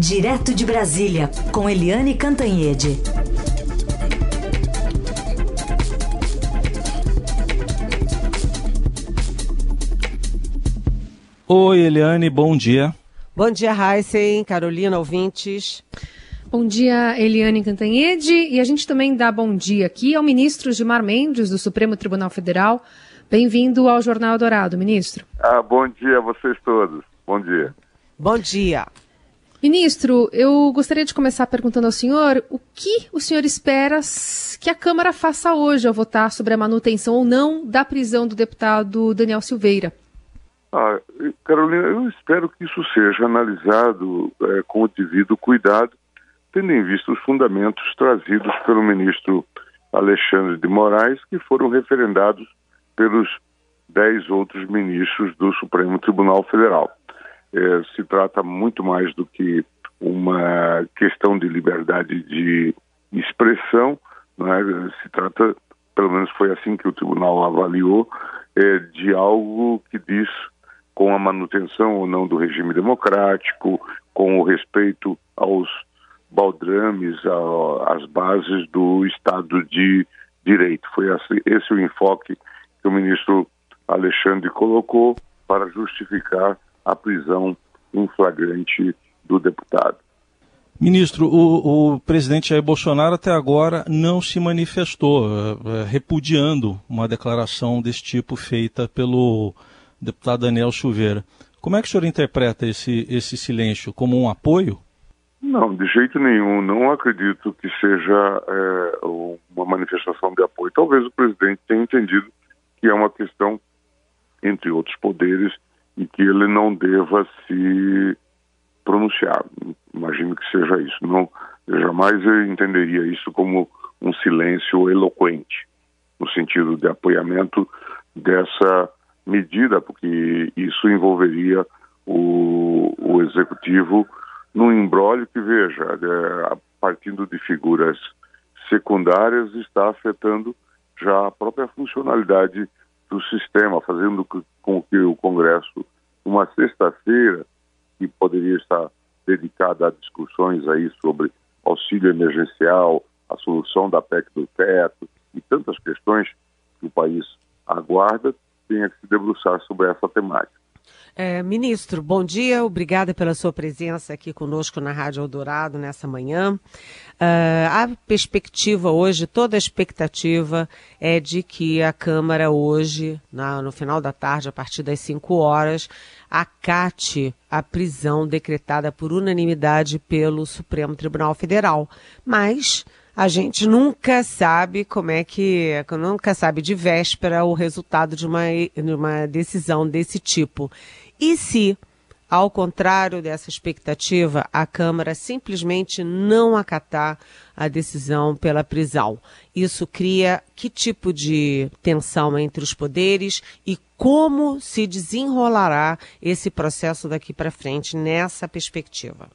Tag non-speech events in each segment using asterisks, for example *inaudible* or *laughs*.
Direto de Brasília, com Eliane Cantanhede. Oi, Eliane, bom dia. Bom dia, Heisen, Carolina, ouvintes. Bom dia, Eliane Cantanhede. E a gente também dá bom dia aqui ao ministro Gilmar Mendes, do Supremo Tribunal Federal. Bem-vindo ao Jornal Dourado, ministro. Ah, bom dia a vocês todos. Bom dia. Bom dia. Ministro, eu gostaria de começar perguntando ao senhor o que o senhor espera que a Câmara faça hoje ao votar sobre a manutenção ou não da prisão do deputado Daniel Silveira. Ah, Carolina, eu espero que isso seja analisado é, com o devido cuidado, tendo em vista os fundamentos trazidos pelo ministro Alexandre de Moraes, que foram referendados pelos dez outros ministros do Supremo Tribunal Federal. É, se trata muito mais do que uma questão de liberdade de expressão, é? se trata, pelo menos foi assim que o tribunal avaliou, é, de algo que diz com a manutenção ou não do regime democrático, com o respeito aos baldrames, às bases do Estado de Direito. Foi esse o enfoque que o ministro Alexandre colocou para justificar a prisão em flagrante do deputado. Ministro, o, o, presidente Jair Bolsonaro até agora não se manifestou, uh, repudiando uma declaração desse tipo feita pelo deputado Daniel Silveira. Como é que o senhor interpreta esse, esse silêncio? Como um apoio? Não, de jeito nenhum. Não acredito que seja é, uma manifestação de apoio. Talvez o presidente tenha entendido que é uma questão entre outros poderes e que ele não deva se pronunciar. Imagino que seja isso. Não, eu jamais entenderia isso como um silêncio eloquente, no sentido de apoiamento dessa medida, porque isso envolveria o, o executivo num embrólio que, veja, é, partindo de figuras secundárias, está afetando já a própria funcionalidade do sistema, fazendo com que o Congresso, uma sexta-feira, que poderia estar dedicada a discussões aí sobre auxílio emergencial, a solução da PEC do teto e tantas questões que o país aguarda, tenha que se debruçar sobre essa temática. É, ministro, bom dia, obrigada pela sua presença aqui conosco na Rádio Eldorado nessa manhã. Uh, a perspectiva hoje, toda a expectativa é de que a Câmara hoje, na, no final da tarde, a partir das 5 horas, acate a prisão decretada por unanimidade pelo Supremo Tribunal Federal. Mas a gente nunca sabe como é que, nunca sabe de véspera o resultado de uma, de uma decisão desse tipo. E se, ao contrário dessa expectativa, a Câmara simplesmente não acatar a decisão pela prisão? Isso cria que tipo de tensão entre os poderes e como se desenrolará esse processo daqui para frente nessa perspectiva?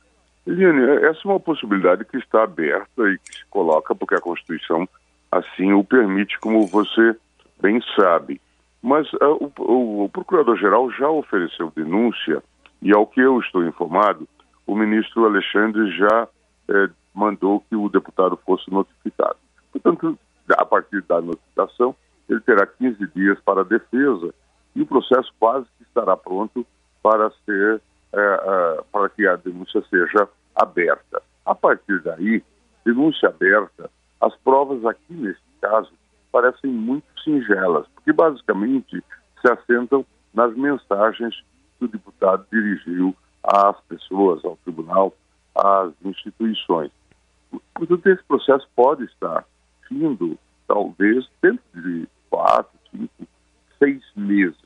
Eliane, essa é uma possibilidade que está aberta e que se coloca porque a Constituição assim o permite, como você bem sabe. Mas uh, o, o Procurador-Geral já ofereceu denúncia e, ao que eu estou informado, o ministro Alexandre já eh, mandou que o deputado fosse notificado. Portanto, a partir da notificação, ele terá 15 dias para a defesa e o processo quase que estará pronto para ser é, para que a denúncia seja aberta. A partir daí, denúncia aberta, as provas aqui nesse caso parecem muito singelas, porque basicamente se assentam nas mensagens que o deputado dirigiu às pessoas, ao tribunal, às instituições. Portanto, esse processo pode estar findo, talvez, dentro de quatro, cinco, seis meses.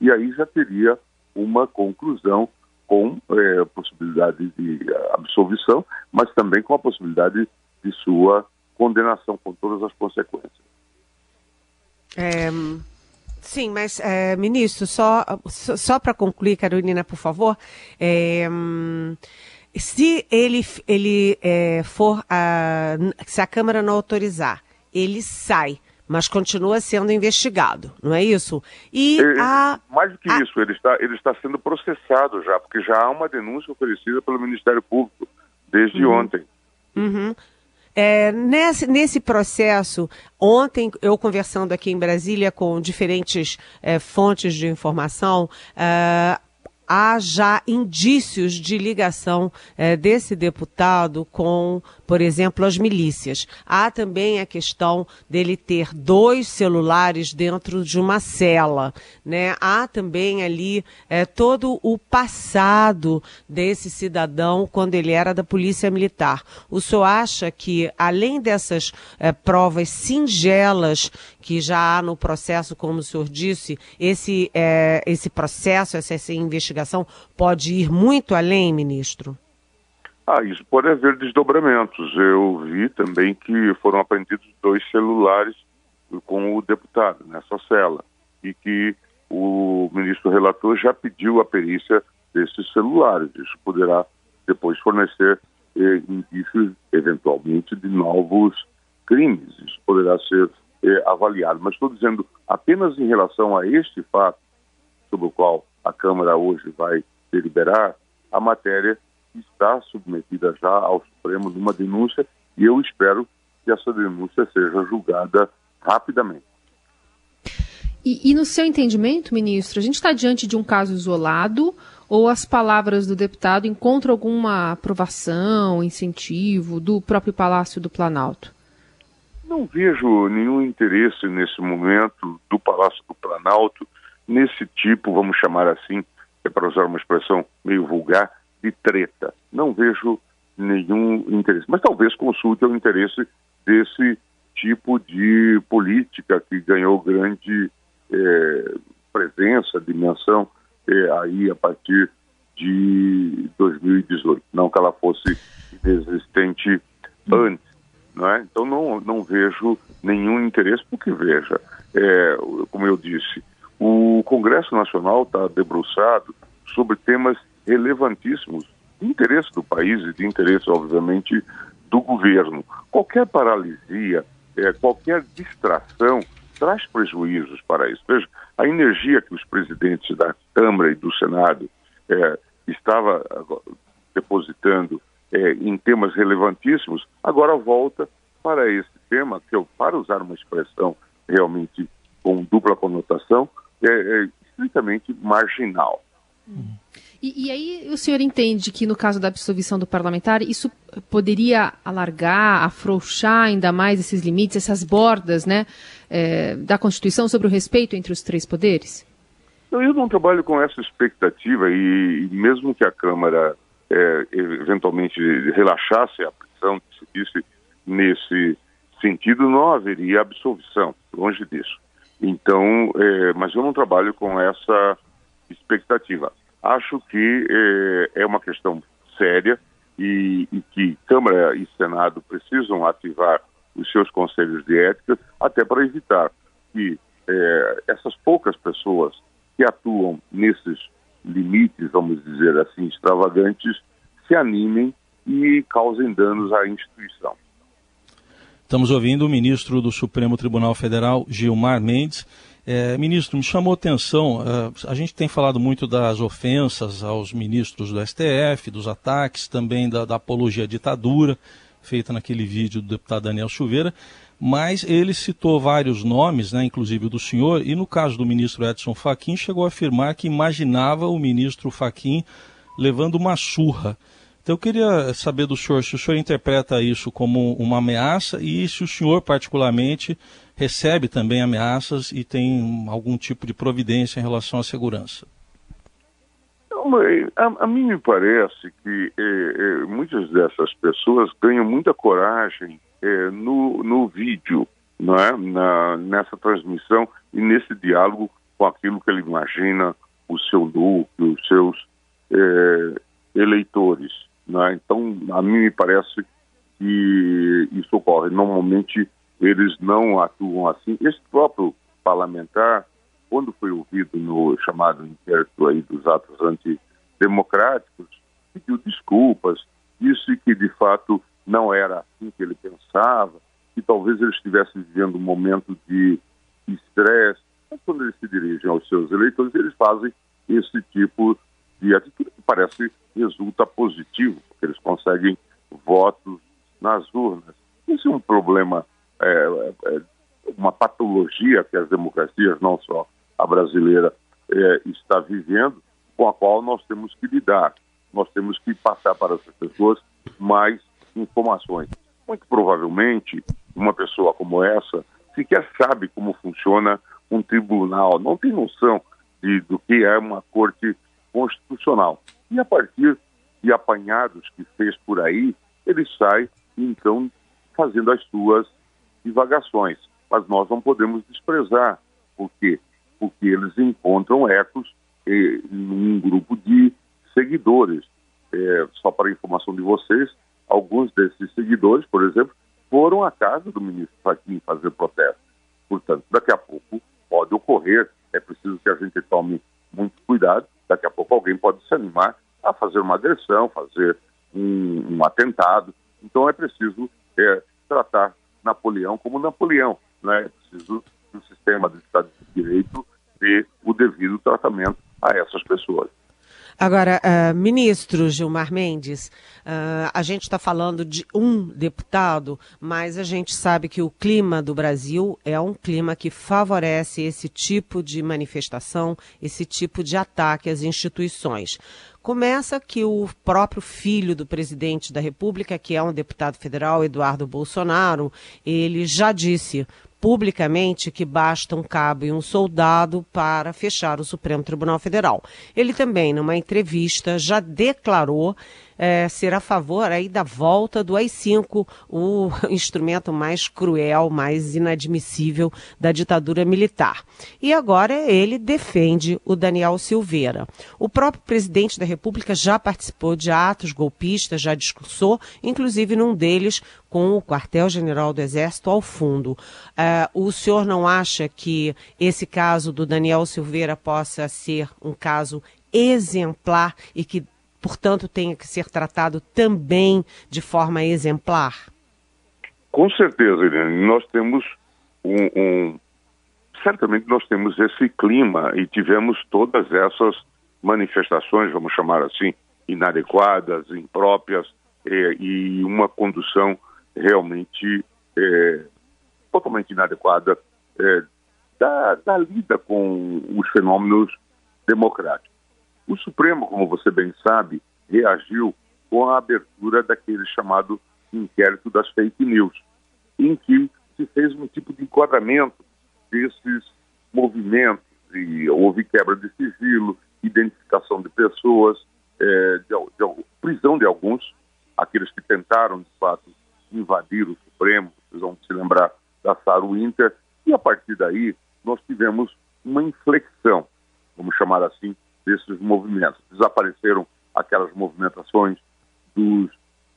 E aí já teria uma conclusão com é, possibilidade de absolvição, mas também com a possibilidade de sua condenação com todas as consequências. É, sim, mas, é, ministro, só, só, para concluir, Carolina, por favor, se ele, ele for, a, se a Câmara não autorizar, ele sai mas continua sendo investigado, não é isso? E ele, a, mais do que a... isso, ele está, ele está sendo processado já, porque já há uma denúncia oferecida pelo Ministério Público. desde uhum. ontem. Uhum. É, nesse, nesse processo, ontem eu conversando aqui em Brasília com diferentes é, fontes de informação, é, há já indícios de ligação é, desse deputado com, por exemplo, as milícias. Há também a questão dele ter dois celulares dentro de uma cela. Né? Há também ali é, todo o passado desse cidadão quando ele era da Polícia Militar. O senhor acha que, além dessas é, provas singelas que já há no processo, como o senhor disse, esse, é, esse processo, essa, essa investigação pode ir muito além, ministro? Ah, isso pode haver desdobramentos. Eu vi também que foram apreendidos dois celulares com o deputado nessa cela e que o ministro relator já pediu a perícia desses celulares. Isso poderá depois fornecer eh, indícios, eventualmente, de novos crimes. Isso poderá ser eh, avaliado. Mas estou dizendo apenas em relação a este fato, sobre o qual a Câmara hoje vai deliberar, a matéria está submetida já ao Supremo numa denúncia e eu espero que essa denúncia seja julgada rapidamente. E, e no seu entendimento, ministro, a gente está diante de um caso isolado ou as palavras do deputado encontram alguma aprovação, incentivo do próprio Palácio do Planalto? Não vejo nenhum interesse nesse momento do Palácio do Planalto nesse tipo, vamos chamar assim, é para usar uma expressão meio vulgar, de treta. Não vejo nenhum interesse. Mas talvez consulte o interesse desse tipo de política que ganhou grande é, presença, dimensão é, aí a partir de 2018. Não que ela fosse inexistente antes. Não é? Então não, não vejo nenhum interesse, porque veja, é, como eu disse, o Congresso Nacional está debruçado sobre temas relevantíssimos de interesse do país e de interesse, obviamente, do governo. Qualquer paralisia, é, qualquer distração traz prejuízos para isso. Veja, a energia que os presidentes da Câmara e do Senado é, estava depositando é, em temas relevantíssimos, agora volta para esse tema, que eu, para usar uma expressão realmente com dupla conotação, é, é estritamente marginal. Hum. E, e, aí o senhor entende que no caso da absolvição do parlamentar, isso poderia alargar, afrouxar ainda mais esses limites, essas bordas né, é, da Constituição sobre o respeito entre os três poderes? Eu não trabalho com essa expectativa e, e mesmo que a Câmara é, eventualmente relaxasse a prisão, disse nesse sentido, não haveria absolvição, longe disso. Então, é, mas eu não trabalho com essa expectativa. Acho que é, é uma questão séria e, e, que Câmara e Senado precisam ativar os seus conselhos de ética até para evitar que é, essas poucas pessoas que atuam nesses limites, vamos dizer assim, extravagantes, se animem e causem danos à instituição. Estamos ouvindo o ministro do Supremo Tribunal Federal, Gilmar Mendes. É, ministro, me chamou a atenção, uh, a gente tem falado muito das ofensas aos ministros do STF, dos ataques, também da, da apologia à ditadura, feita naquele vídeo do deputado Daniel Silveira, mas ele citou vários nomes, né, inclusive o do senhor, e no caso do ministro Edson Fachin, chegou a afirmar que imaginava o ministro Fachin levando uma surra. Então eu queria saber do senhor se o senhor interpreta isso como uma ameaça e se o senhor, particularmente, recebe também ameaças e tem algum tipo de providência em relação à segurança. A, a mim me parece que é, é, muitas dessas pessoas ganham muita coragem é, no, no vídeo, não é? Na, nessa transmissão e nesse diálogo com aquilo que ele imagina o seu núcleo, os seus eleitores. Né? Então, a mim me parece que isso ocorre. Normalmente, eles não atuam assim. Esse próprio parlamentar, quando foi ouvido no chamado inquérito aí dos atos antidemocráticos, pediu desculpas, disse que de fato não era assim que ele pensava, que talvez ele estivesse vivendo um momento de estresse. Mas quando eles se dirigem aos seus eleitores, eles fazem esse tipo de atitude que parece resulta positivo, porque eles conseguem votos nas urnas. Isso é um problema, é, é, uma patologia que as democracias, não só a brasileira, é, está vivendo, com a qual nós temos que lidar. Nós temos que passar para essas pessoas mais informações. Muito provavelmente, uma pessoa como essa sequer sabe como funciona um tribunal, não tem noção de, do que é uma corte constitucional. E a partir de apanhados que fez por aí, ele sai, então, fazendo as suas divagações. Mas nós não podemos desprezar. Por quê? Porque eles encontram ecos eh, num grupo de seguidores. É, só para informação de vocês, alguns desses seguidores, por exemplo, foram à casa do ministro Fachin fazer protesto. Portanto, daqui a pouco pode ocorrer, é preciso que a gente tome muito cuidado, daqui a pouco alguém pode se animar a fazer uma agressão, fazer um, um atentado. Então é preciso é, tratar Napoleão como Napoleão, né? é preciso que o sistema do Estado de Direito dê o devido tratamento a essas pessoas. Agora, uh, ministro Gilmar Mendes, uh, a gente está falando de um deputado, mas a gente sabe que o clima do Brasil é um clima que favorece esse tipo de manifestação, esse tipo de ataque às instituições. Começa que o próprio filho do presidente da República, que é um deputado federal, Eduardo Bolsonaro, ele já disse publicamente que basta um cabo e um soldado para fechar o Supremo Tribunal Federal. Ele também, numa entrevista, já declarou é, ser a favor aí da volta do AI-5, o *laughs* instrumento mais cruel, mais inadmissível da ditadura militar. E agora ele defende o Daniel Silveira. O próprio presidente da República já participou de atos golpistas, já discursou, inclusive num deles com o quartel-general do Exército ao fundo. Uh, o senhor não acha que esse caso do Daniel Silveira possa ser um caso exemplar e que portanto, tenha que ser tratado também de forma exemplar? Com certeza, Irene. Nós temos um, um, Certamente nós temos esse clima e tivemos todas essas manifestações, vamos chamar assim, inadequadas, impróprias eh, e uma condução realmente eh, totalmente inadequada eh, da, da lida com os fenômenos democráticos. O Supremo, como você bem sabe, reagiu com a abertura daquele chamado inquérito das fake news, em que se fez um tipo de enquadramento desses movimentos e houve quebra de sigilo, identificação de pessoas, é, de, de, prisão de alguns, aqueles que tentaram, de fato, invadir o Supremo, vocês vão se lembrar da Saru Inter, e a partir daí nós tivemos uma inflexão, vamos chamar assim, desses movimentos. Desapareceram aquelas movimentações dos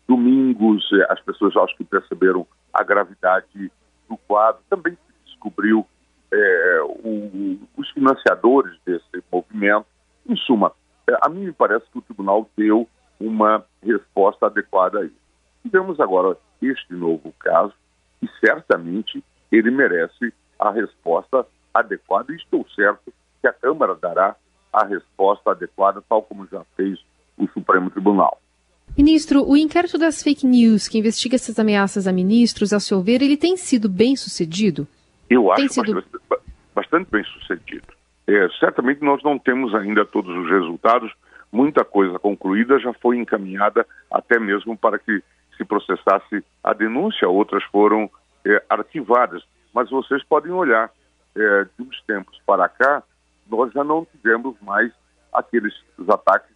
domingos, eh, as pessoas acho que perceberam a gravidade do quadro. Também se descobriu é, o, os financiadores desse movimento. Em suma, é, a mim me parece que o tribunal deu uma resposta adequada a isso. Tivemos agora este novo caso e certamente ele merece a resposta adequada e estou certo que a Câmara dará a resposta adequada, tal como já fez o Supremo Tribunal. Ministro, o inquérito das fake news que investiga essas ameaças a ministros, ao seu ver, ele tem sido bem sucedido? Eu acho sido... bastante, bastante, bem sucedido. É, certamente nós não temos ainda todos os resultados, muita coisa concluída já foi encaminhada até mesmo para que se processasse a denúncia, outras foram é, arquivadas. Mas vocês podem olhar, é, de uns tempos para cá, nós já não tivemos mais aqueles ataques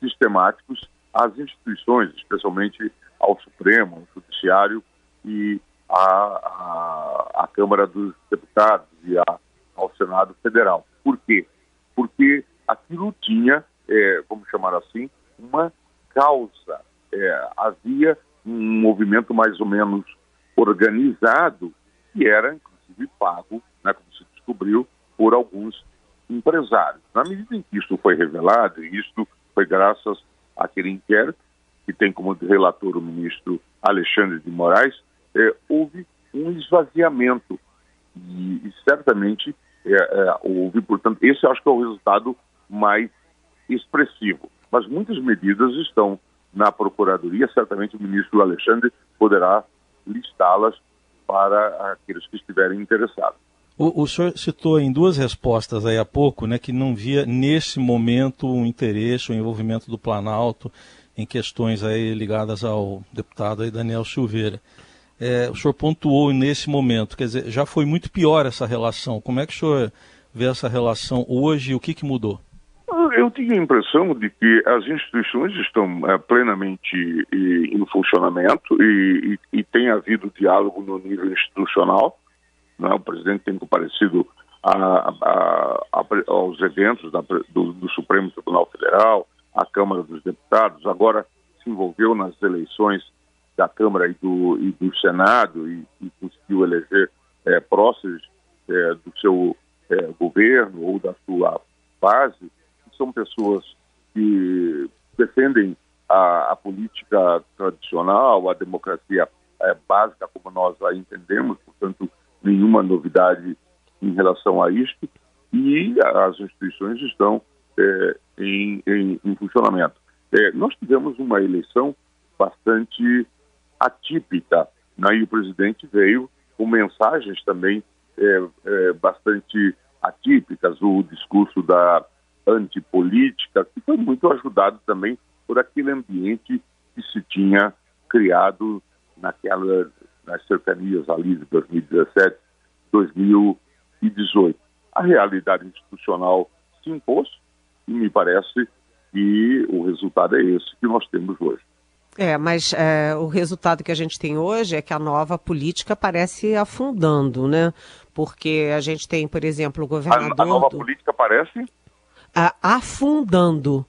sistemáticos às instituições, especialmente ao Supremo, ao Judiciário e à, à, à Câmara dos Deputados e à, ao Senado Federal. Por quê? Porque aquilo tinha, é, vamos chamar assim, uma causa. É, havia um movimento mais ou menos organizado que era, inclusive, pago, né, como se descobriu, por alguns empresários. Na medida em que isso foi revelado, e isso foi graças àquele inquérito, que tem como relator o ministro Alexandre de Moraes, é, houve um esvaziamento. E, e certamente é, é, houve, portanto, esse acho que é o resultado mais expressivo. Mas muitas medidas estão na Procuradoria, certamente o ministro Alexandre poderá listá-las para aqueles que estiverem interessados. O, o, senhor citou em duas respostas aí há pouco, né, que não via nesse momento um interesse, o um envolvimento do Planalto em questões aí ligadas ao deputado aí Daniel Silveira. É, o senhor pontuou nesse momento, quer dizer, já foi muito pior essa relação. Como é que o senhor vê essa relação hoje e o que, que mudou? Eu tinha a impressão de que as instituições estão é, plenamente em funcionamento e, e, e, tem havido diálogo no nível institucional. Né? O presidente tem comparecido a, a, a, aos eventos da, do, do, Supremo Tribunal Federal, à Câmara dos Deputados, agora se envolveu nas eleições da Câmara e do, e do Senado e, conseguiu eleger é, próceres é, do seu é, governo ou da sua base são pessoas que defendem a, a política tradicional, a democracia básica como nós a entendemos, portanto, nenhuma novidade em relação a isto, e as instituições estão é, em, em, em, funcionamento. É, nós tivemos uma eleição bastante atípica, né, e o presidente veio com mensagens também é, é bastante atípicas, o discurso da antipolítica, que foi muito ajudado também por aquele ambiente que se tinha criado naquela, nas cercanias ali de 2017, 2018. A realidade institucional se impôs e me parece que o resultado é esse que nós temos hoje. É, mas é, o resultado que a gente tem hoje é que a nova política parece afundando, né? Porque a gente tem, por exemplo, o governador. A, a nova do... política parece? afundando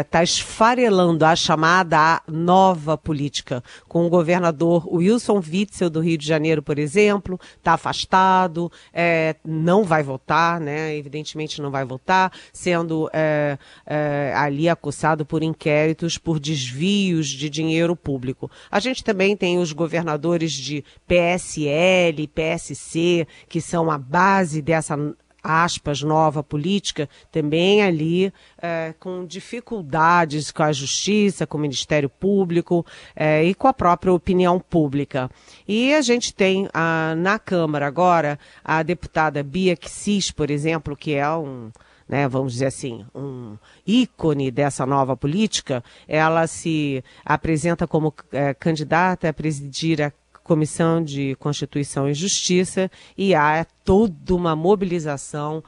está é, esfarelando a chamada nova política, com o governador Wilson Witzel do Rio de Janeiro, por exemplo, está afastado, é, não vai votar, né? Evidentemente não vai votar, sendo é, é, ali acusado por inquéritos por desvios de dinheiro público. A gente também tem os governadores de PSL, PSC, que são a base dessa aspas, nova política, também ali é, com dificuldades com a justiça, com o Ministério Público é, e com a própria opinião pública. E a gente tem a, na Câmara agora a deputada Bia Kicis, por exemplo, que é um. Né, vamos dizer assim, um ícone dessa nova política, ela se apresenta como é, candidata a presidir a Comissão de Constituição e Justiça e há toda uma mobilização,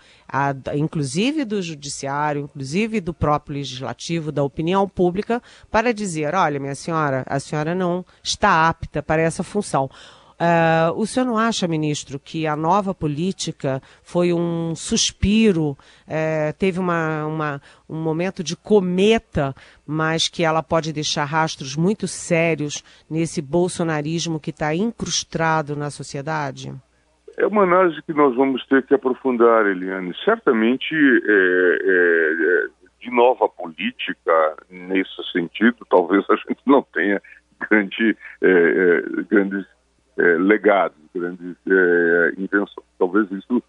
inclusive do Judiciário, inclusive do próprio Legislativo, da opinião pública, para dizer: olha, minha senhora, a senhora não está apta para essa função. Uh, o senhor não acha, ministro, que a nova política foi um suspiro, uh, teve uma, uma, um momento de cometa, mas que ela pode deixar rastros muito sérios nesse bolsonarismo que está incrustado na sociedade? É uma análise que nós vamos ter que aprofundar, Eliane. Certamente, é, é, de nova política, nesse sentido, talvez a gente não tenha grande, é, grandes legados, grandes é, invenções. Talvez isso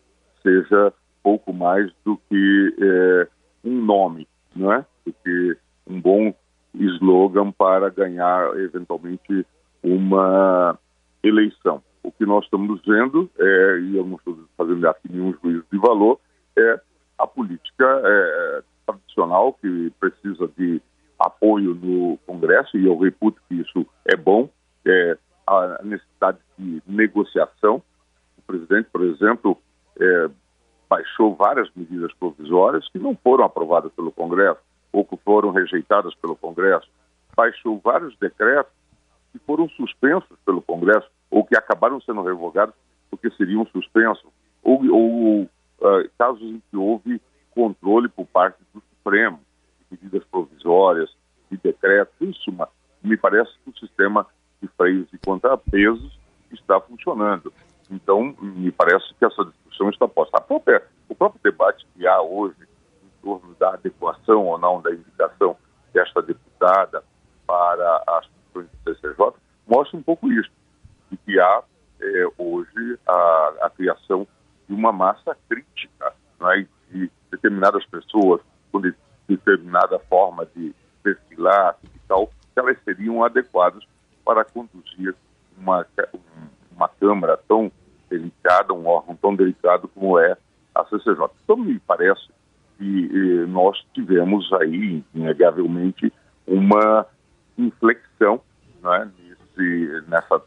seja pouco mais do que é, um nome, não é? Do que um bom slogan para ganhar eventualmente uma eleição. O que nós estamos vendo é, e eu não estou fazendo aqui nenhum juízo de valor, é a política é, tradicional que precisa de apoio no Congresso e eu reputo que isso é bom. É, a necessidade de negociação. O presidente, por exemplo, é, baixou várias medidas provisórias que não foram aprovadas pelo Congresso ou que foram rejeitadas pelo Congresso. Baixou vários decretos que foram suspensos pelo Congresso ou que acabaram sendo revogados porque seriam suspensos. Ou, ou uh, casos em que houve controle por parte do Supremo, de medidas provisórias, de decretos. Isso me parece que o sistema de freios e contrapesos está funcionando. Então, me parece que essa discussão está posta. Própria, o próprio debate que há hoje em torno da adequação ou não da indicação desta deputada para as funções do CCJ mostra um pouco isso, de que há é, hoje a, a, criação de uma massa crítica é? de determinadas pessoas com de, determinada forma de perfilar, de tal, que elas seriam adequadas para conduzir uma, uma Câmara tão delicada, um órgão tão delicado como é a CCJ. Então, me parece que eh, nós tivemos aí, inegavelmente, uma inflexão né, nesse, nessa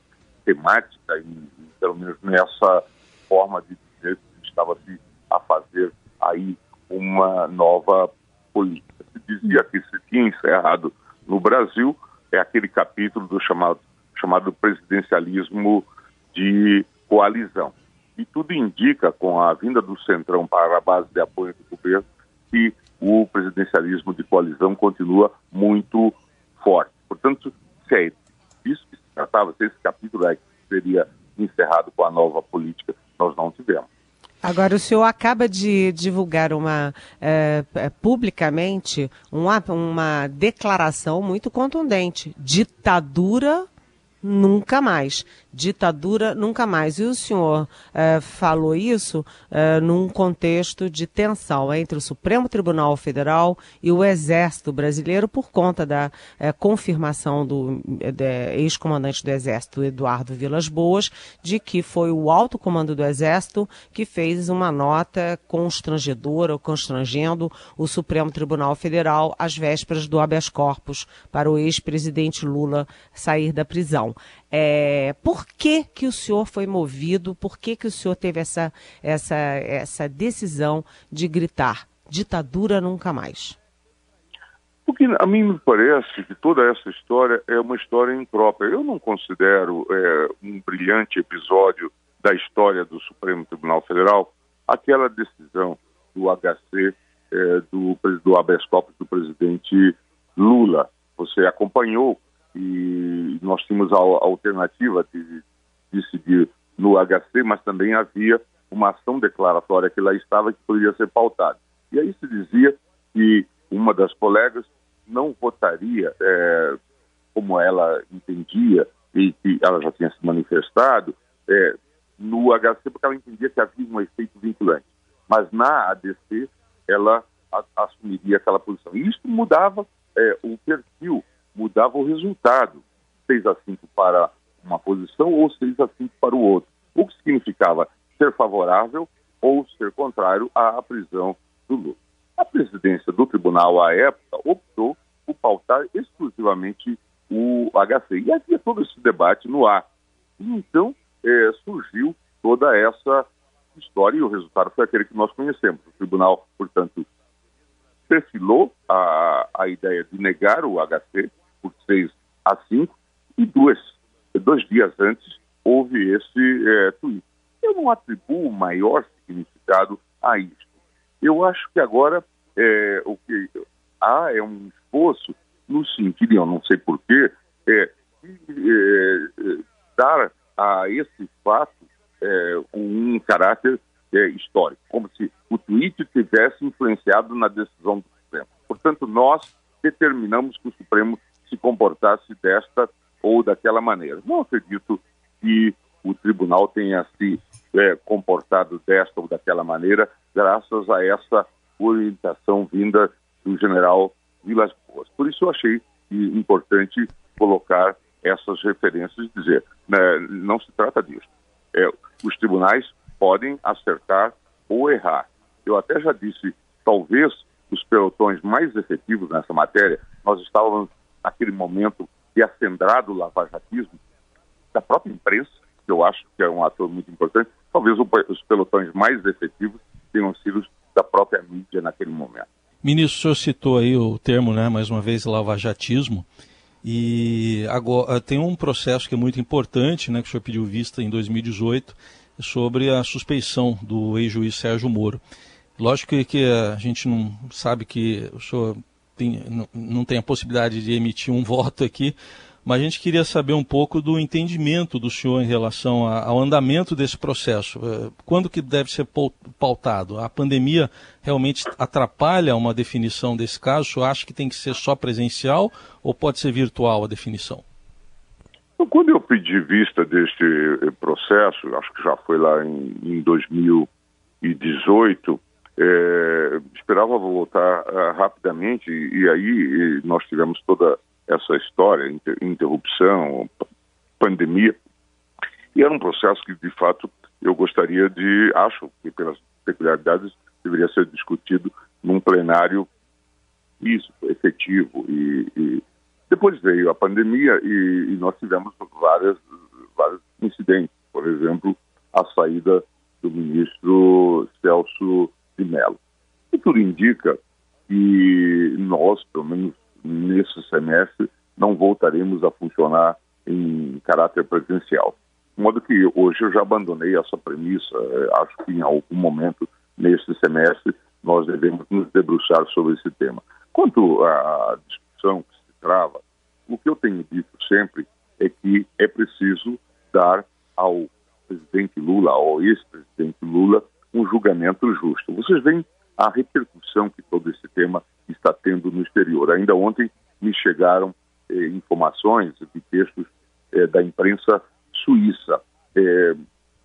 temática e, pelo menos nessa forma de dizer que estava-se a fazer aí uma nova política. Se dizia que se tinha encerrado no Brasil é aquele capítulo do chamado, chamado presidencialismo de coalizão. E tudo indica, com a vinda do Centrão para a base de apoio do governo, que o presidencialismo de coalizão continua muito forte. Portanto, se é isso que se tratava, se esse capítulo é que seria encerrado com a nova política, nós não tivemos. Agora, o senhor acaba de divulgar uma, é, publicamente uma, uma declaração muito contundente: ditadura nunca mais ditadura nunca mais. E o senhor eh, falou isso eh, num contexto de tensão entre o Supremo Tribunal Federal e o Exército Brasileiro por conta da eh, confirmação do ex-comandante do Exército, Eduardo Vilas Boas, de que foi o alto comando do Exército que fez uma nota constrangedora, constrangendo o Supremo Tribunal Federal às vésperas do habeas corpus para o ex-presidente Lula sair da prisão. É, por que, que o senhor foi movido, por que, que o senhor teve essa, essa, essa decisão de gritar ditadura nunca mais? Porque a mim me parece que toda essa história é uma história imprópria. Eu não considero é, um brilhante episódio da história do Supremo Tribunal Federal aquela decisão do HC é, do, do habeas corpus do presidente Lula. Você acompanhou e nós tínhamos a, alternativa de decidir no HC, mas também havia uma ação declaratória que lá estava que poderia ser pautada. E aí se dizia que uma das colegas não votaria é, como ela entendia e que ela já tinha se manifestado é, no HC porque ela entendia que havia um efeito vinculante. Mas na ADC ela a, assumiria aquela posição. E isso mudava é, o perfil mudava o resultado, 6 a 5 para uma posição ou 6 a 5 para o outro, o que significava ser favorável ou ser contrário à prisão do Lula. A presidência do tribunal, à época, optou por pautar exclusivamente o HC. E havia todo esse debate no ar. E então é, surgiu toda essa história e o resultado foi aquele que nós conhecemos. O tribunal, portanto, perfilou a, a ideia de negar o HC, por 6 a 5, e duas, dois dias antes houve esse é, tweet. Eu não atribuo maior significado a isso. Eu acho que agora é, o que há é um esforço no sentido, eu não sei porquê, é, de é, dar a esse fato é, um caráter é, histórico, como se o tweet tivesse influenciado na decisão do Supremo. Portanto, nós determinamos que o Supremo se comportasse desta ou daquela maneira. Não acredito que o tribunal tenha se é, comportado desta ou daquela maneira, graças a essa orientação vinda do general Vilas Boas. Por isso eu achei importante colocar essas referências e dizer, né, não se trata disso. É, os tribunais podem acertar ou errar. Eu até já disse, talvez os pelotões mais efetivos nessa matéria, nós estávamos naquele momento de acendrado lavajatismo da própria imprensa, que eu acho que é um ator muito importante, talvez os pelotões mais efetivos tenham sido da própria mídia naquele momento. Ministro, o senhor citou aí o termo, né, mais uma vez, lavajatismo, e agora tem um processo que é muito importante, né, que o senhor pediu vista em 2018, sobre a suspeição do ex-juiz Sérgio Moro. Lógico que a gente não sabe que o senhor tem, não, não tem a possibilidade de emitir um *laughs* voto aqui, mas a gente queria saber um pouco do entendimento do senhor em relação ao andamento desse processo. Eh, quando que deve ser pautado? A pandemia realmente atrapalha uma definição desse caso? O senhor acha que tem que ser só presencial ou pode ser virtual a definição? Quando eu pedi vista deste processo, acho que já foi lá em, em 2018, é, esperava voltar uh, rapidamente e, e aí e nós tivemos toda essa história, interrupção, pandemia. E era um processo que, de fato, eu gostaria de, acho que pelas peculiaridades, deveria ser discutido num plenário isso, efetivo. E, e depois veio a pandemia e, nós tivemos várias, vários incidentes. Por exemplo, a saída do ministro Celso de Mello. E tudo indica que nós, pelo menos nesse semestre, não voltaremos a funcionar em caráter presencial. De modo que hoje eu já abandonei essa premissa. É, acho que em algum momento neste semestre nós devemos nos debruçar sobre esse tema. Quanto à discussão que se trava, o que eu tenho dito sempre é que é preciso dar ao presidente Lula, ao ex-presidente Lula, um julgamento justo. Vocês veem a repercussão que todo esse tema está tendo no exterior. Ainda ontem me chegaram eh, informações de textos eh, da imprensa suíça eh,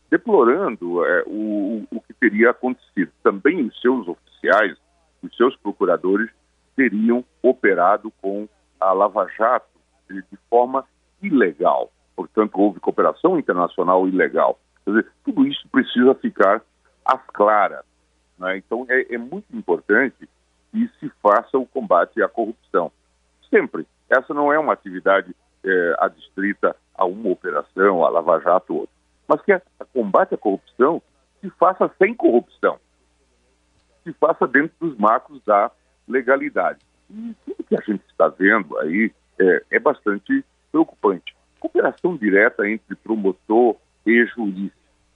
deplorando eh, o, o que teria acontecido. Também os seus oficiais, os seus procuradores teriam operado com a Lava Jato de, de forma ilegal. Portanto, houve cooperação internacional ilegal. Quer dizer, tudo isso precisa ficar às claras. Né? Então, é, é muito importante que se faça o combate à corrupção. Sempre. Essa não é uma atividade é, adstrita a uma operação, a Lava Jato ou outra. Mas que a combate à corrupção se faça sem corrupção. Se faça dentro dos marcos da legalidade. E tudo que a gente está vendo aí é, é bastante preocupante. Cooperação direta entre promotor e juiz.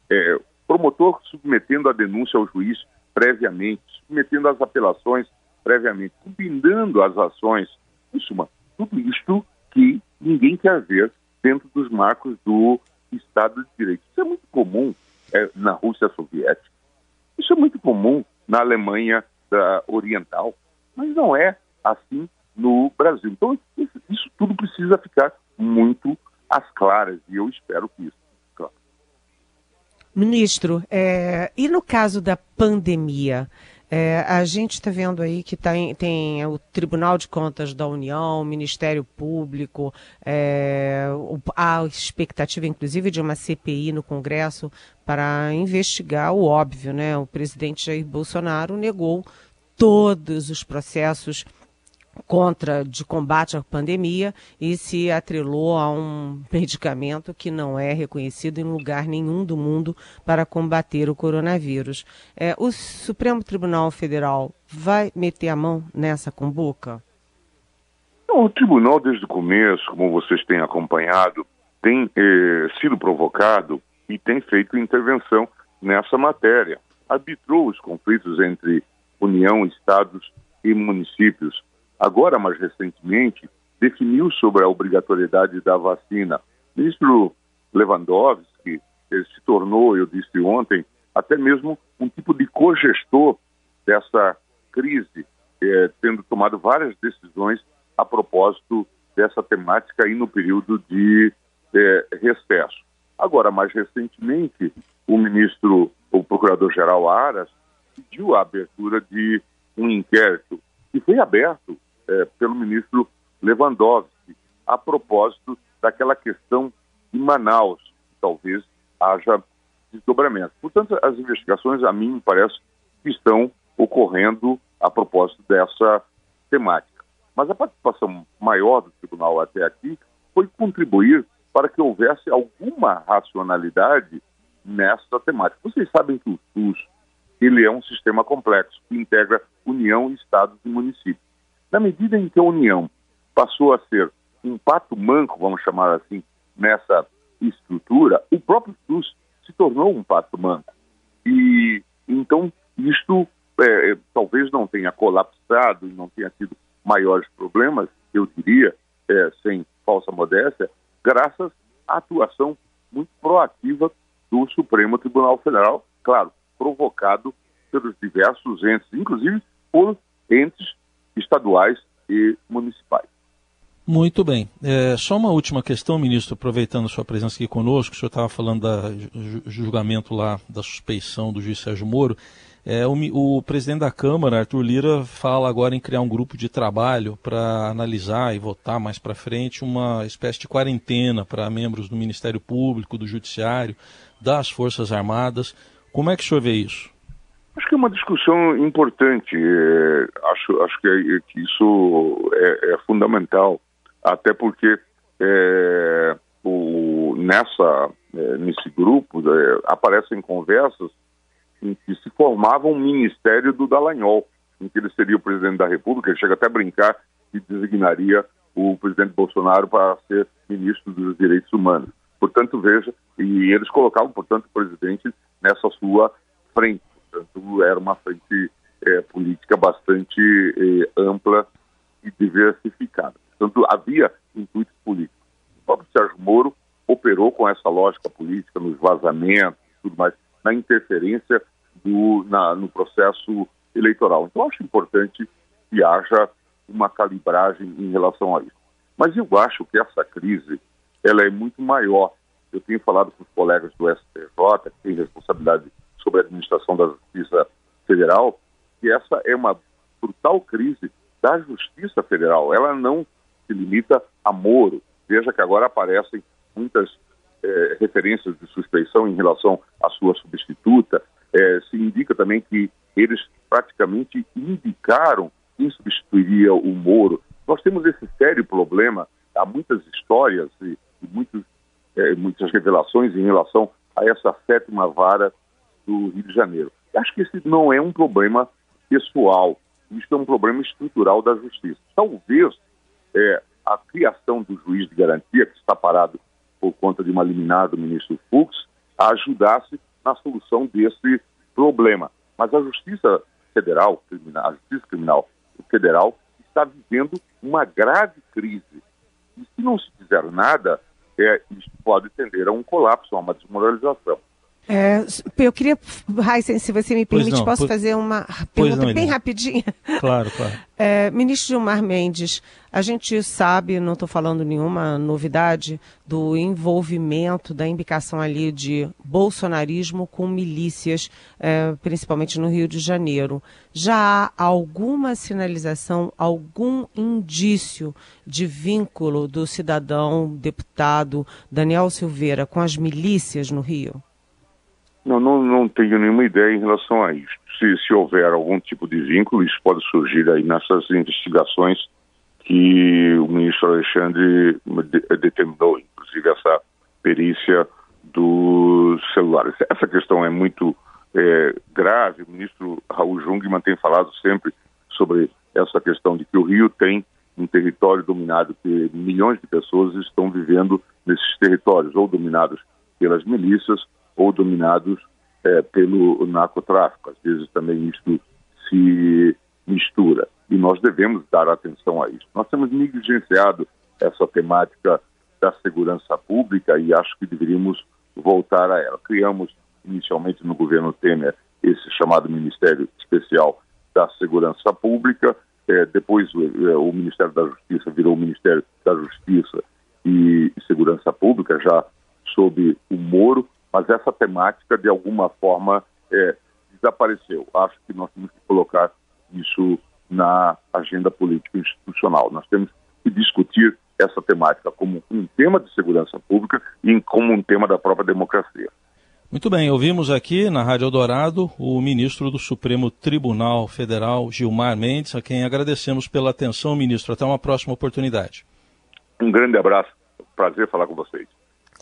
É, promotor submetendo a denúncia ao juiz previamente, submetendo as apelações previamente, combinando as ações. Em suma, tudo isto que ninguém quer ver dentro dos marcos do Estado de Direito. Isso é muito comum é, na Rússia Soviética, isso é muito comum na Alemanha da Oriental, mas não é assim no Brasil. Então, isso, isso tudo precisa ficar muito às claras e eu espero que isso. Ministro, é, e no caso da pandemia? É, a gente está vendo aí que tá em, tem o Tribunal de Contas da União, o Ministério Público, é, a expectativa, inclusive, de uma CPI no Congresso para investigar o óbvio, né? O presidente Jair Bolsonaro negou todos os processos contra de combate à pandemia e se atrelou a um medicamento que não é reconhecido em lugar nenhum do mundo para combater o coronavírus. É, o Supremo Tribunal Federal vai meter a mão nessa cumbuca? O tribunal, desde o começo, como vocês têm acompanhado, tem eh, sido provocado e tem feito intervenção nessa matéria. Arbitrou os conflitos entre União, estados e municípios. Agora, mais recentemente, definiu sobre a obrigatoriedade da vacina. O ministro Lewandowski se tornou, eu disse ontem, até mesmo um tipo de cogestor dessa crise, eh, tendo tomado várias decisões a propósito dessa temática aí no período de eh, recesso. Agora, mais recentemente, o ministro, o procurador-geral Aras, pediu a abertura de um inquérito que foi aberto é, pelo ministro Lewandowski a propósito daquela questão de Manaus, talvez haja desdobramento. Portanto, as investigações, a mim, parece que estão ocorrendo a propósito dessa temática. Mas a participação maior do tribunal até aqui foi contribuir para que houvesse alguma racionalidade nessa temática. Vocês sabem que o SUS ele é um sistema complexo que integra União, Estados e municípios. Na medida em que a União passou a ser um pato manco, vamos chamar assim, nessa estrutura, o próprio SUS se tornou um pato manco. E então isto é, é, talvez não tenha colapsado não tenha tido maiores problemas, eu diria, é, sem falsa modéstia, graças à atuação muito proativa do Supremo Tribunal Federal, claro, provocado pelos diversos entes, inclusive por entes estaduais e municipais. Muito bem. É, só uma última questão, ministro, aproveitando sua presença aqui conosco, o senhor estava falando do julgamento lá da suspeição do juiz Sérgio Moro. É, o, o, presidente da Câmara, Arthur Lira, fala agora em criar um grupo de trabalho para analisar e votar mais para frente uma espécie de quarentena para membros do Ministério Público, do Judiciário, das Forças Armadas. Como é que o senhor vê isso? Acho que é uma discussão importante. É, acho, acho que, é, que isso é, é, fundamental, até porque é, o, nessa, é, nesse grupo é, aparecem conversas em que se formava um ministério do Dallagnol, em que ele seria o presidente da República, ele chega até a brincar que designaria o presidente Bolsonaro para ser ministro dos Direitos Humanos. Portanto, veja, e eles colocavam, portanto, o presidente nessa sua frente. Portanto, era uma frente é, política bastante é, ampla e diversificada. Portanto, havia intuitos políticos. O próprio Sérgio Moro operou com essa lógica política nos vazamentos tudo mais na interferência do, na, no processo eleitoral. Então, acho importante que haja uma calibragem em relação a isso. Mas eu acho que essa crise ela é muito maior. Eu tenho falado com os colegas do STJ, que têm responsabilidade sobre a administração da Justiça Federal, que essa é uma brutal crise da Justiça Federal. Ela não se limita a Moro. Veja que agora aparecem muitas é, referências de suspeição em relação à sua substituta. É, se indica também que eles praticamente indicaram quem substituiria o Moro. Nós temos esse sério problema, há muitas histórias e, e muitos, é, muitas revelações em relação a essa sétima vara do Rio de Janeiro. Acho que esse não é um problema pessoal, isso é um problema estrutural da justiça. Talvez é, a criação do juiz de garantia, que está parado por conta de uma liminar do ministro Fux, ajudasse na solução desse problema. Mas a Justiça Federal, a Justiça Criminal Federal, está vivendo uma grave crise. E se não se fizer nada, é, isso pode tender a um colapso, a uma desmoralização. É, eu queria, Raíssa, se você me permite, não, posso por... fazer uma pergunta não, bem rapidinha? *laughs* Claro, claro. É, ministro Gilmar Mendes, a gente sabe, não estou falando nenhuma novidade, do envolvimento, da indicação ali de bolsonarismo com milícias, é, principalmente no Rio de Janeiro. Já há alguma sinalização, algum indício de vínculo do cidadão deputado Daniel Silveira com as milícias no Rio? Não, não, não tenho nenhuma ideia em relação a isso. Se, se houver algum tipo de vínculo, isso pode surgir aí nessas investigações que o ministro Alexandre determinou, inclusive essa perícia dos celulares. Essa questão é muito é, grave. O ministro Raul Jungmann tem falado sempre sobre essa questão de que o Rio tem um território dominado, que milhões de pessoas estão vivendo nesses territórios, ou dominados pelas milícias, ou dominados é, pelo narcotráfico. Às vezes também isso se mistura e nós devemos dar atenção a isso. Nós temos negligenciado essa temática da segurança pública e acho que deveríamos voltar a ela. Criamos inicialmente no governo Temer esse chamado Ministério Especial da Segurança Pública, é, depois o, é, o, Ministério da Justiça virou o Ministério da Justiça e Segurança Pública, já sob o Moro, mas essa temática, de alguma forma, é, desapareceu. Acho que nós temos que colocar isso na agenda política institucional. Nós temos que discutir essa temática como um tema de segurança pública e como um tema da própria democracia. Muito bem, ouvimos aqui na Rádio Eldorado o ministro do Supremo Tribunal Federal, Gilmar Mendes, a quem agradecemos pela atenção, ministro. Até uma próxima oportunidade. Um grande abraço, prazer falar com vocês.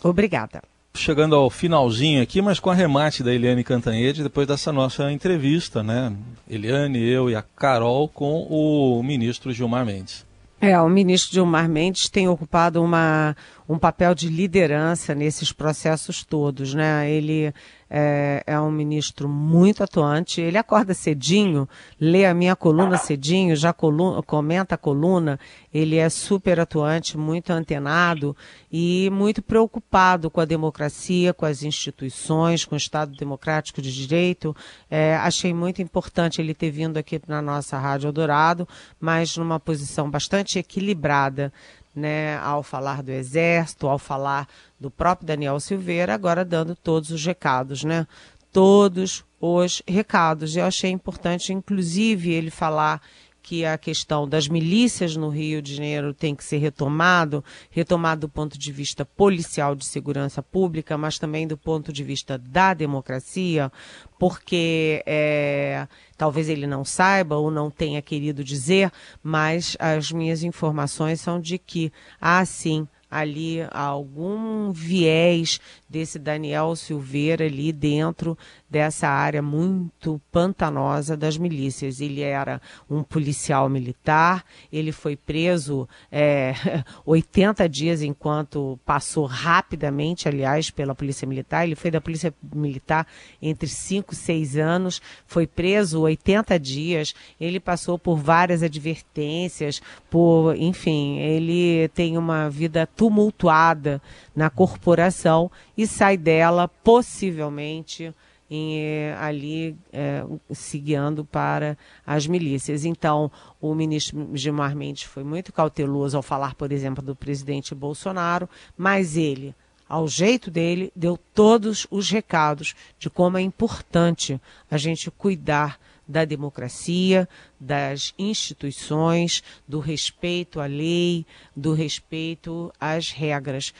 Obrigada chegando ao finalzinho aqui, mas com a remate da Eliane Cantanhede, depois dessa nossa entrevista, né? Eliane, eu e a Carol com o ministro Gilmar Mendes. É, o ministro Gilmar Mendes tem ocupado uma, um papel de liderança nesses processos todos, né? Ele é, é, um ministro muito atuante, ele acorda cedinho, lê a minha coluna cedinho, já coluna, comenta a coluna, ele é super atuante, muito antenado e muito preocupado com a democracia, com as instituições, com o Estado Democrático de Direito. É, achei muito importante ele ter vindo aqui na nossa Rádio Eldorado, mas numa posição bastante equilibrada né, ao falar do Exército, ao falar do próprio Daniel Silveira, agora dando todos os recados, né? Todos os recados. Eu achei importante, inclusive, ele falar que a questão das milícias no Rio de Janeiro tem que ser retomado, retomado do ponto de vista policial de segurança pública, mas também do ponto de vista da democracia, porque é, talvez ele não saiba ou não tenha querido dizer, mas as minhas informações são de que há sim ali algum viés desse Daniel Silveira ali dentro dessa área muito pantanosa das milícias. Ele era um policial militar, ele foi preso é, *laughs* 80 dias enquanto passou rapidamente, aliás, pela Polícia Militar. Ele foi da Polícia Militar entre 5 e 6 anos, foi preso 80 dias, ele passou por várias advertências, por, enfim, ele tem uma vida tumultuada na corporação e sai dela possivelmente em, eh, ali é, se guiando para as milícias. Então, o ministro Gilmar Mendes foi muito cauteloso ao falar, por exemplo, do presidente Bolsonaro, mas ele, ao jeito dele, deu todos os recados de como é importante a gente cuidar da democracia, das instituições, do respeito à lei, do respeito às regras.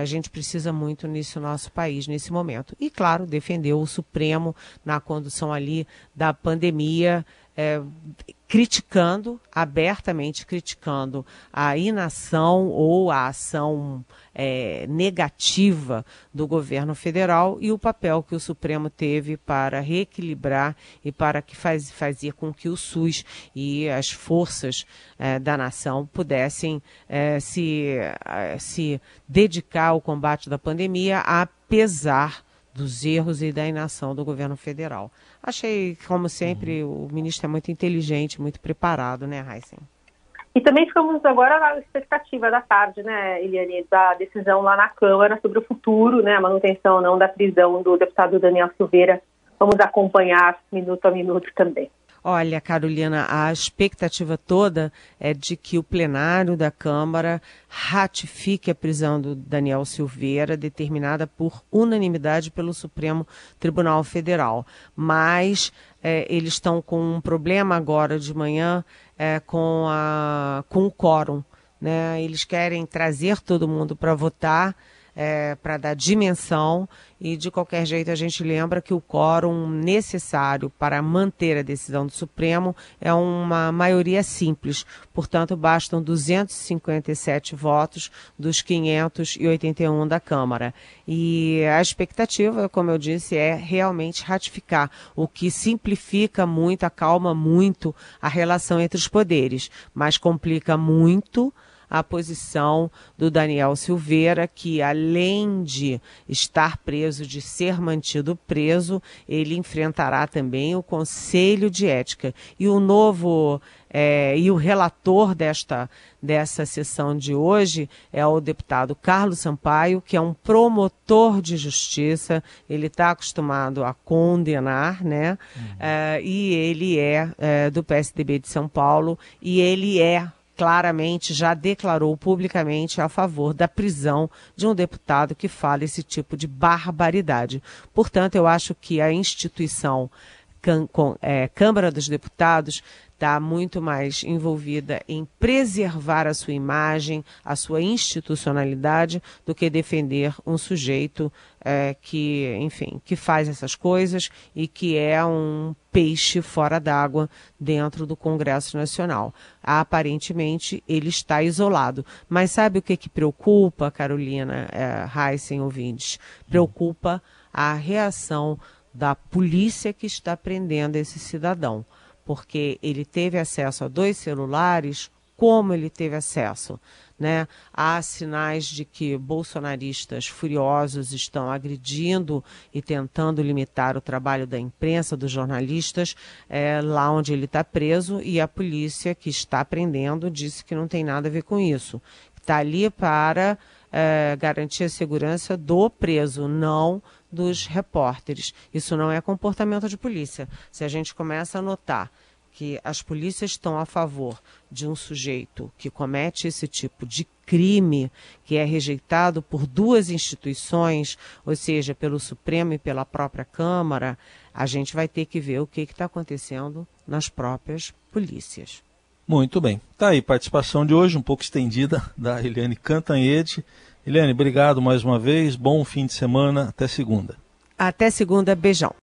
A gente precisa muito nisso no nosso país, nesse momento. E, claro, defendeu o Supremo na condução ali da pandemia. É, criticando, abertamente criticando a inação ou a ação é, negativa do governo federal e o papel que o Supremo teve para reequilibrar e para que faz, fazia com que o SUS e as forças é, da nação pudessem é, se, é, se dedicar ao combate da pandemia, apesar dos erros e da inação do governo federal. Achei, como sempre, uhum. o ministro é muito inteligente, muito preparado, né, Heisen? E também ficamos agora na expectativa da tarde, né, Eliane, da decisão lá na Câmara sobre o futuro, né, a manutenção ou não da prisão do deputado Daniel Silveira. Vamos acompanhar minuto a minuto também. Olha, Carolina, a expectativa toda é de que o plenário da Câmara ratifique a prisão do Daniel Silveira, determinada por unanimidade pelo Supremo Tribunal Federal. Mas é, eles estão com um problema agora de manhã é, com, a, com o quórum. Né? Eles querem trazer todo mundo para votar é, para dar dimensão e, de qualquer jeito, a gente lembra que o quórum necessário para manter a decisão do Supremo é uma maioria simples, portanto, bastam 257 votos dos 581 da Câmara. E a expectativa, como eu disse, é realmente ratificar, o que simplifica muito, acalma muito a relação entre os poderes, mas complica muito a posição do Daniel Silveira, que além de estar preso, de ser mantido preso, ele enfrentará também o Conselho de Ética. E o novo é, e o relator desta, dessa sessão de hoje é o deputado Carlos Sampaio, que é um promotor de justiça, ele está acostumado a condenar, né? Uhum. É, e ele é, é do PSDB de São Paulo, e ele é claramente já declarou publicamente a favor da prisão de um deputado que fala esse tipo de barbaridade. Portanto, eu acho que a instituição Câmara dos Deputados está muito mais envolvida em preservar a sua imagem, a sua institucionalidade, do que defender um sujeito é, que, enfim, que faz essas coisas e que é um peixe fora d'água dentro do Congresso Nacional. Aparentemente, ele está isolado. Mas sabe o que, que preocupa, Carolina é, Heissen, ouvintes? Preocupa a reação da polícia que está prendendo esse cidadão porque ele teve acesso a dois celulares, como ele teve acesso? Né? Há sinais de que bolsonaristas furiosos estão agredindo e tentando limitar o trabalho da imprensa, dos jornalistas, é, lá onde ele está preso, e a polícia que está prendendo disse que não tem nada a ver com isso. Está ali para é, garantir a segurança do preso, não dos repórteres. Isso não é comportamento de polícia. Se a gente começa a notar que as polícias estão a favor de um sujeito que comete esse tipo de crime, que é rejeitado por duas instituições, ou seja, pelo Supremo e pela própria Câmara, a gente vai ter que ver o que está acontecendo nas próprias polícias. Muito bem. Tá aí, participação de hoje, um pouco estendida, *laughs* da Eliane Cantanhede. Eliane, obrigado mais uma vez, bom fim de semana, até segunda. Até segunda, beijão.